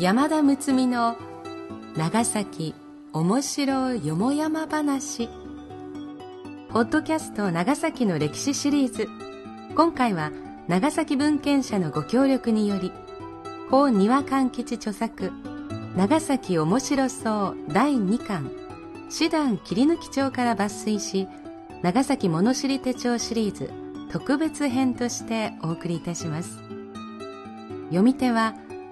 山田睦美の長崎おもしろよもやま話。ポッドキャスト長崎の歴史シリーズ。今回は長崎文献社のご協力により法庭勘吉著作長崎おもしろそう第2巻師団切り抜き帳から抜粋し長崎物知り手帳シリーズ特別編としてお送りいたします。読み手は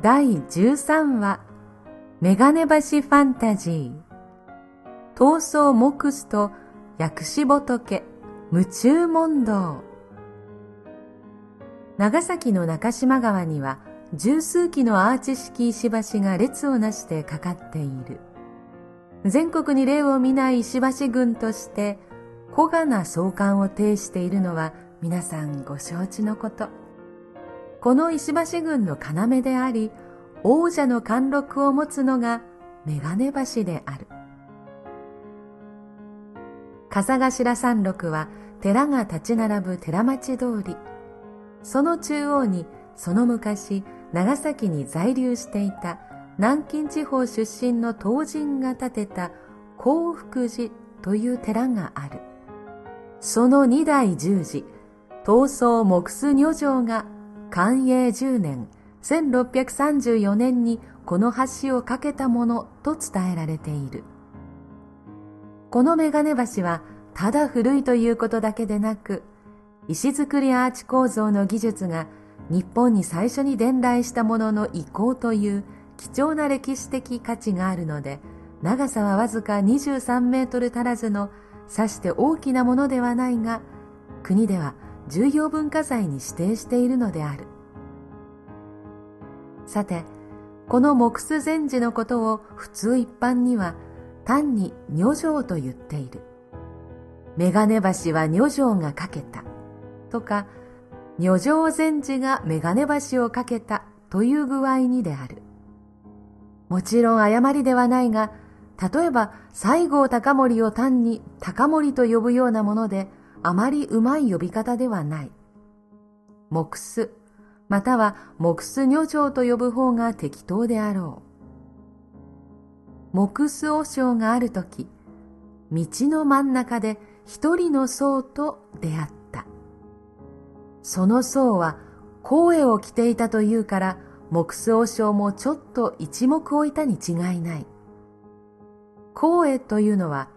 第13話メガネ橋ファンタジー。闘争モクスと薬師仏夢中問答。長崎の中島川には十数基のアーチ式石橋が列をなしてかかっている。全国に例を見ない石橋群として小がな壮観を呈しているのは皆さんご承知のこと。この石橋軍の要であり、王者の貫禄を持つのが眼鏡橋である。笠頭山麓は寺が立ち並ぶ寺町通り。その中央にその昔長崎に在留していた南京地方出身の東人が建てた幸福寺という寺がある。その二代十字、東総木須女城が寛永10年1634年にこの橋を架けたものと伝えられている。この眼鏡橋はただ古いということだけでなく石造りアーチ構造の技術が日本に最初に伝来したものの遺構という貴重な歴史的価値があるので長さはわずか23メートル足らずのさして大きなものではないが国では重要文化財に指定しているのである。さてこの木須禅師のことを普通一般には単に女城と言っている。眼鏡橋は女城がかけた。とか女城禅師が眼鏡橋をかけたという具合にである。もちろん誤りではないが例えば西郷隆盛を単に高森と呼ぶようなものであまりうまい呼び方ではない。木須、または木須女城と呼ぶ方が適当であろう。木須和尚があるとき、道の真ん中で一人の僧と出会った。その僧は光栄を着ていたというから、木須和尚もちょっと一目置いたに違いない。光栄というのは、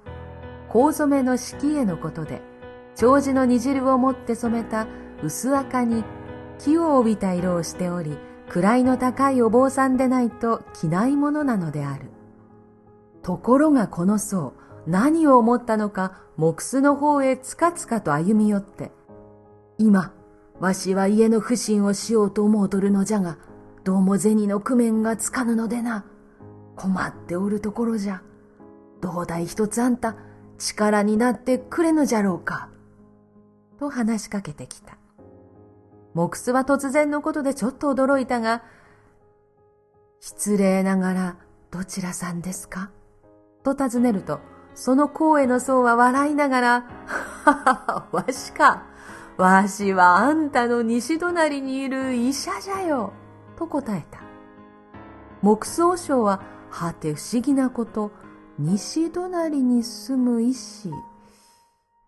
香染めの式絵のことで、長寿の煮汁を持って染めた薄赤に木を帯びた色をしており、位の高いお坊さんでないと着ないものなのである。ところがこの僧、何を思ったのか、木須の方へつかつかと歩み寄って、今、わしは家の不審をしようと思うとるのじゃが、どうも銭の工面がつかぬのでな。困っておるところじゃ。どうだい一つあんた、力になってくれぬじゃろうか。と話しかけてきた。木須は突然のことでちょっと驚いたが、失礼ながらどちらさんですか？と尋ねると、その光栄の僧は笑いながら、ははは、わしか。わしはあんたの西隣にいる医者じゃよ。と答えた。木須和尚は、はて不思議なこと、西隣に住む医師。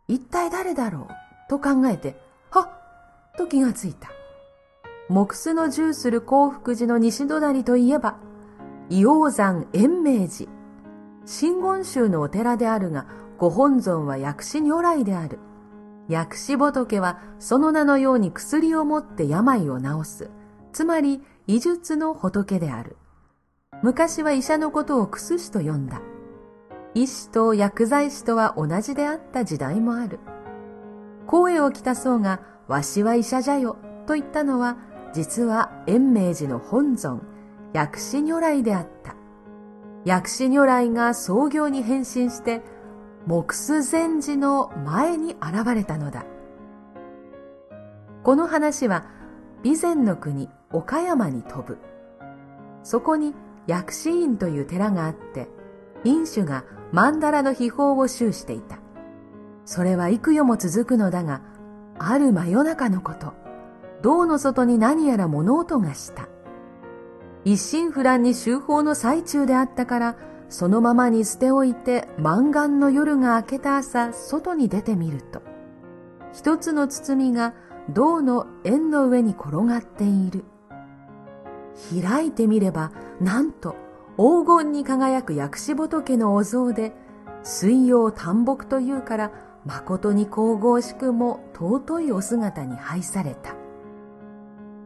一体誰だろう？と考えて、はっと気がついた。木須の重する幸福寺の西隣といえば、硫黄山延命寺。真言宗のお寺であるが、ご本尊は薬師如来である。薬師仏はその名のように薬を持って病を治す。つまり、医術の仏である。昔は医者のことを薬師と呼んだ。医師と薬剤師とは同じであった時代もある。声を来たそうが、わしは医者じゃよ、と言ったのは、実は延命寺の本尊、薬師如来であった。薬師如来が創業に変身して、木須禅寺の前に現れたのだ。この話は、備前の国岡山に飛ぶ。そこに薬師院という寺があって、院主が曼荼羅の秘宝を収していた。それは幾夜も続くのだが、ある真夜中のこと、銅の外に何やら物音がした。一心不乱に修法の最中であったから、そのままに捨ておいて満願の夜が明けた朝、外に出てみると、一つの包みが銅の円の上に転がっている。開いてみれば、なんと黄金に輝く薬師仏のお像で、水曜淡木というから、誠に神々しくも尊いお姿に拝された。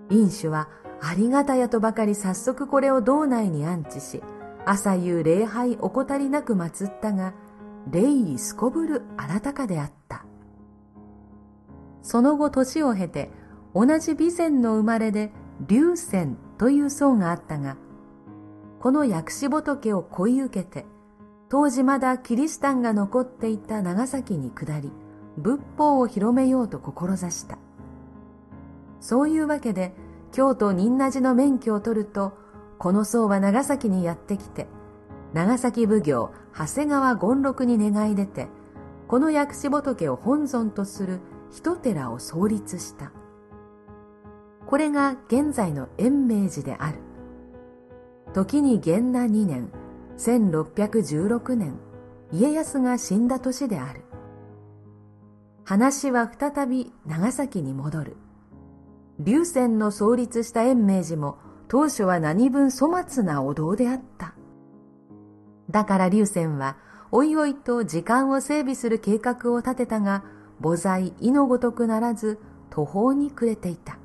飲酒はありがたやとばかり早速これを道内に安置し、朝夕礼拝怠りなく祀ったが、礼儀すこぶる新たかであった。その後年を経て、同じ備前の生まれで流泉という僧があったが、この薬師仏を恋受けて、当時まだキリシタンが残っていた長崎に下り、仏法を広めようと志した。そういうわけで、京都仁和寺の免許を取ると、この僧は長崎にやってきて、長崎奉行長谷川権六に願い出て、この薬師仏を本尊とする一寺を創立した。これが現在の延命寺である。時に元那2年、1616年、家康が死んだ年である。話は再び長崎に戻る。龍泉の創立した延命寺も当初は何分粗末なお堂であった。だから龍泉はおいおいと時間を整備する計画を立てたが、母材意のごとくならず途方に暮れていた。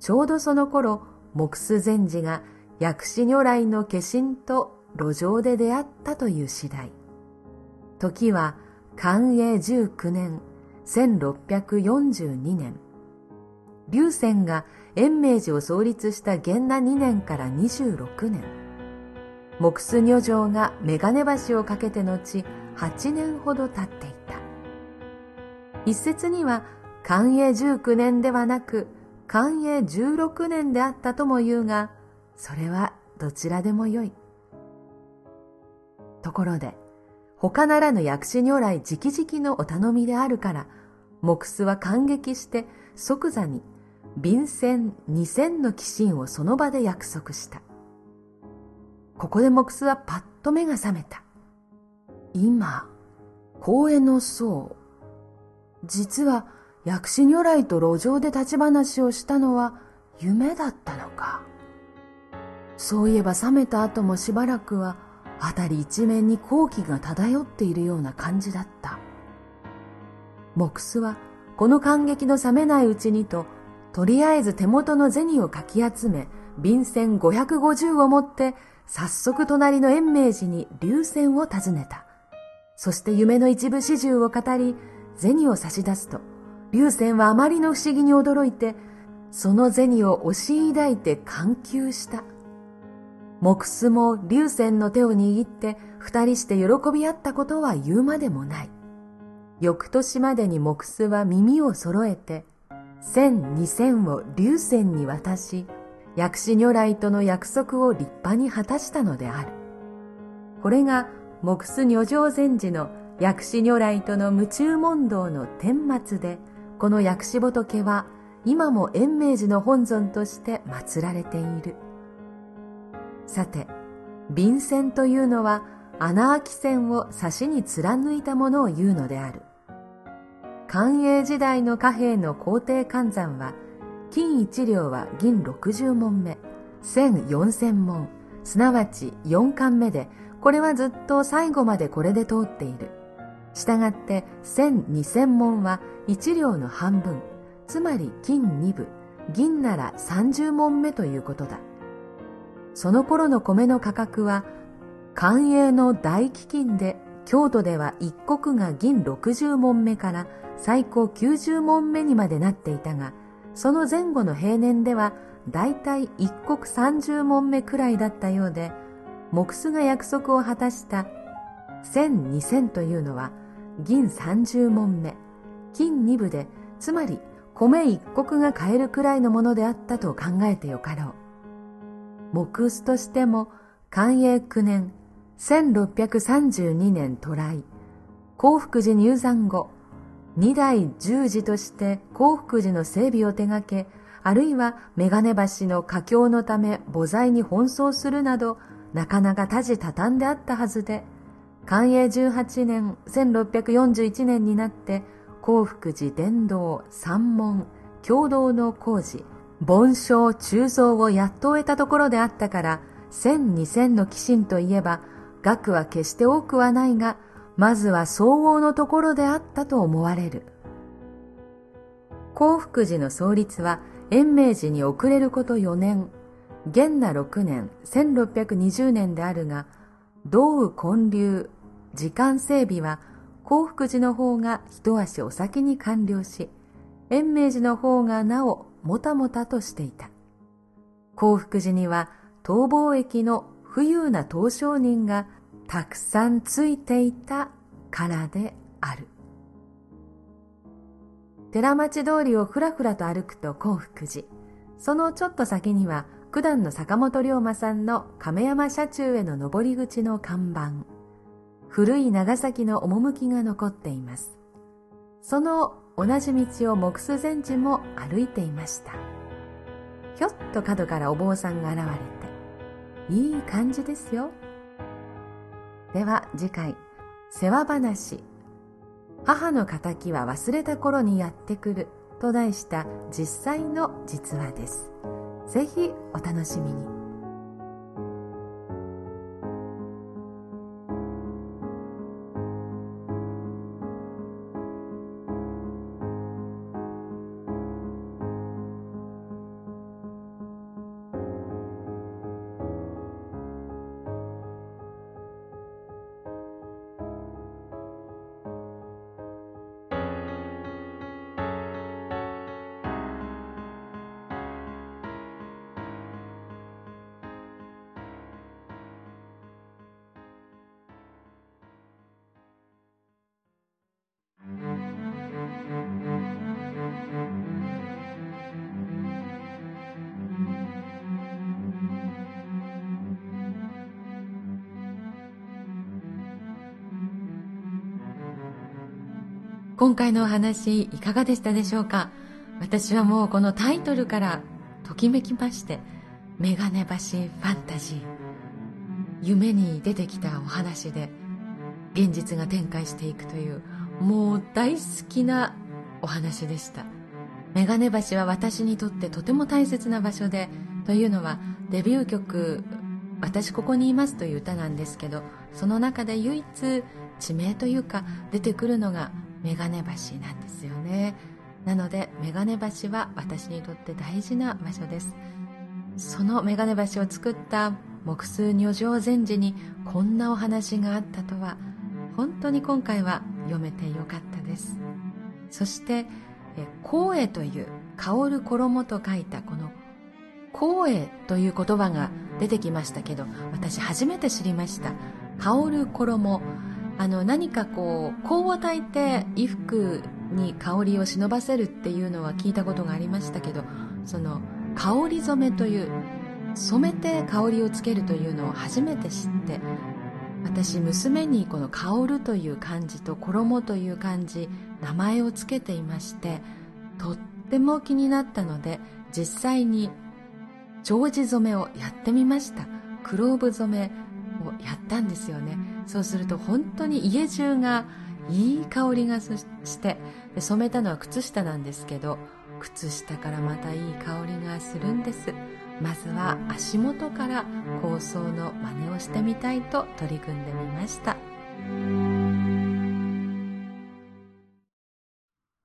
ちょうどその頃、木須禅師が薬師如来の化身と路上で出会ったという次第。時は寛永19年、1642年。龍泉が延命寺を創立した元那2年から26年。木須女城がメガネ橋を架けて後8年ほど経っていた。一説には寛永19年ではなく寛永16年であったとも言うが、それはどちらでもよい。ところで、他ならぬ薬師如来直々のお頼みであるから、木須は感激して即座に便箋二千の寄進をその場で約束した。ここで木須はパッと目が覚めた。今、公園の僧、実は薬師如来と路上で立ち話をしたのは夢だったのか。そういえば覚めた後もしばらくは辺り一面に好気が漂っているような感じだった。木須はこの感激の冷めないうちにと、とりあえず手元の銭をかき集め、便箋550を持って、早速隣の延命寺に流泉を訪ねた。そして夢の一部始終を語り、銭を差し出すと、流泉はあまりの不思議に驚いて、その銭を押し抱いて感求した。木須も流泉の手を握って二人して喜び合ったことは言うまでもない。翌年までに木須は耳を揃えて、千二千を流泉に渡し、薬師如来との約束を立派に果たしたのである。これが木須女上禅師の薬師如来との夢中問答の顛末で、この薬師仏は今も延命寺の本尊として祀られている。さて、便箋というのは穴あき線を差しに貫いたものを言うのである。寛永時代の貨幣の皇帝換算は金1両は銀60文目千4000文すなわち4巻目でこれはずっと最後までこれで通っているしたがって千2000文は1両の半分つまり金2部銀なら30文目ということだその頃の米の価格は寛永の大飢饉で京都では一国が銀60文目から最高90文目にまでなっていたがその前後の平年ではだいたい一国30文目くらいだったようで木須が約束を果たした千二千というのは銀30文目金2部でつまり米一国が買えるくらいのものであったと考えてよかろう。木臼としても寛永9年1632年渡来幸福寺入山後二代十字として幸福寺の整備を手掛けあるいは眼鏡橋の佳境のため母材に奔走するなどなかなか多事多端であったはずで寛永18年1641年になって幸福寺伝道三門共同の工事。盆章鋳造をやっと終えたところであったから千二千の寄進といえば額は決して多くはないがまずは総合のところであったと思われる。幸福寺の創立は延命寺に遅れること4年。元那6年1620年であるが道雨建立時間整備は幸福寺の方が一足お先に完了し、延命寺の方がなおもたもたとしていた。幸福寺には逃亡駅の富裕な東商人がたくさんついていたからである。寺町通りをふらふらと歩くと幸福寺。そのちょっと先には九段の坂本龍馬さんの亀山社中への登り口の看板。古い長崎の趣が残っています。その同じ道を木須禅師も歩いていました。ひょっと角からお坊さんが現れて、いい感じですよ。では次回、世話話、母の仇は忘れた頃にやってくると題した実際の実話です。ぜひお楽しみに。今回のお話いかがでしたでしょうか？私はもうこのタイトルからときめきましてメガネ橋ファンタジー。夢に出てきたお話で現実が展開していくというもう大好きなお話でした。メガネ橋は私にとってとても大切な場所でというのはデビュー曲「私ここにいます」という歌なんですけどその中で唯一地名というか出てくるのがメガネ橋なんですよね。なのでメガネ橋は私にとって大事な場所です。そのメガネ橋を作った木数女上禅師にこんなお話があったとは本当に今回は読めてよかったです。そして「光栄」という香る衣と書いたこの「光栄」という言葉が出てきましたけど私初めて知りました。香る衣あの何かこう香を焚いて衣服に香りを忍ばせるっていうのは聞いたことがありましたけどその香り染めという染めて香りをつけるというのを初めて知って私娘にこの「香る」という漢字と「衣」という漢字名前をつけていましてとっても気になったので実際に丁字染めをやってみました。クローブ染めをやったんですよね。そうすると本当に家中がいい香りがして染めたのは靴下なんですけど靴下からまたいい香りがするんです。まずは足元から構想の真似をしてみたいと取り組んでみました。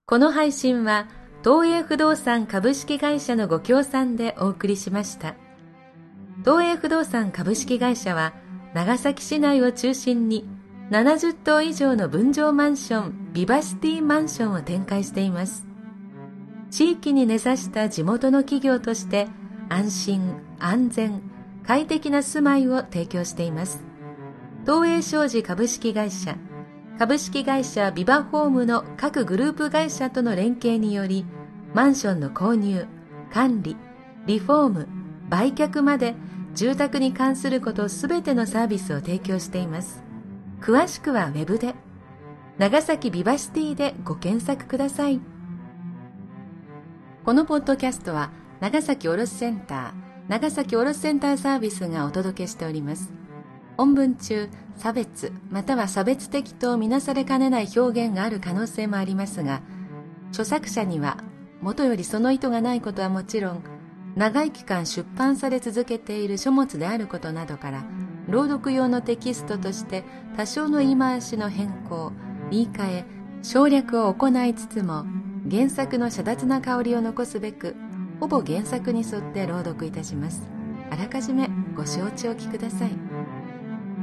この配信は東映不動産株式会社のご協賛でお送りしました。東映不動産株式会社は長崎市内を中心に70棟以上の分譲マンションビバシティマンションを展開しています。地域に根ざした地元の企業として安心安全快適な住まいを提供しています。東映商事株式会社株式会社ビバホームの各グループ会社との連携によりマンションの購入管理リフォーム売却まで住宅に関することすべてのサービスを提供しています。詳しくはウェブで。長崎ビバシティでご検索ください。このポッドキャストは長崎卸センター長崎卸センターサービスがお届けしております。本文中差別または差別的とみなされかねない表現がある可能性もありますが著作者にはもとよりその意図がないことはもちろん長い期間出版され続けている書物であることなどから朗読用のテキストとして多少の言い回しの変更言い換え省略を行いつつも原作の遮奪な香りを残すべくほぼ原作に沿って朗読いたします。あらかじめご承知おきください。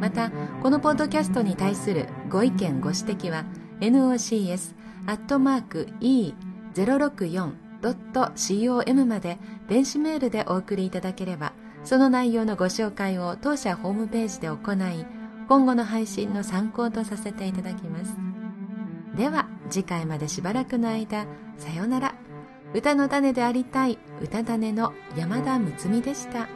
またこのポッドキャストに対するご意見ご指摘は nocs.e064 .com まで電子メールでお送りいただければその内容のご紹介を当社ホームページで行い今後の配信の参考とさせていただきますでは次回までしばらくの間さようなら歌の種でありたい歌種の山田睦美でした。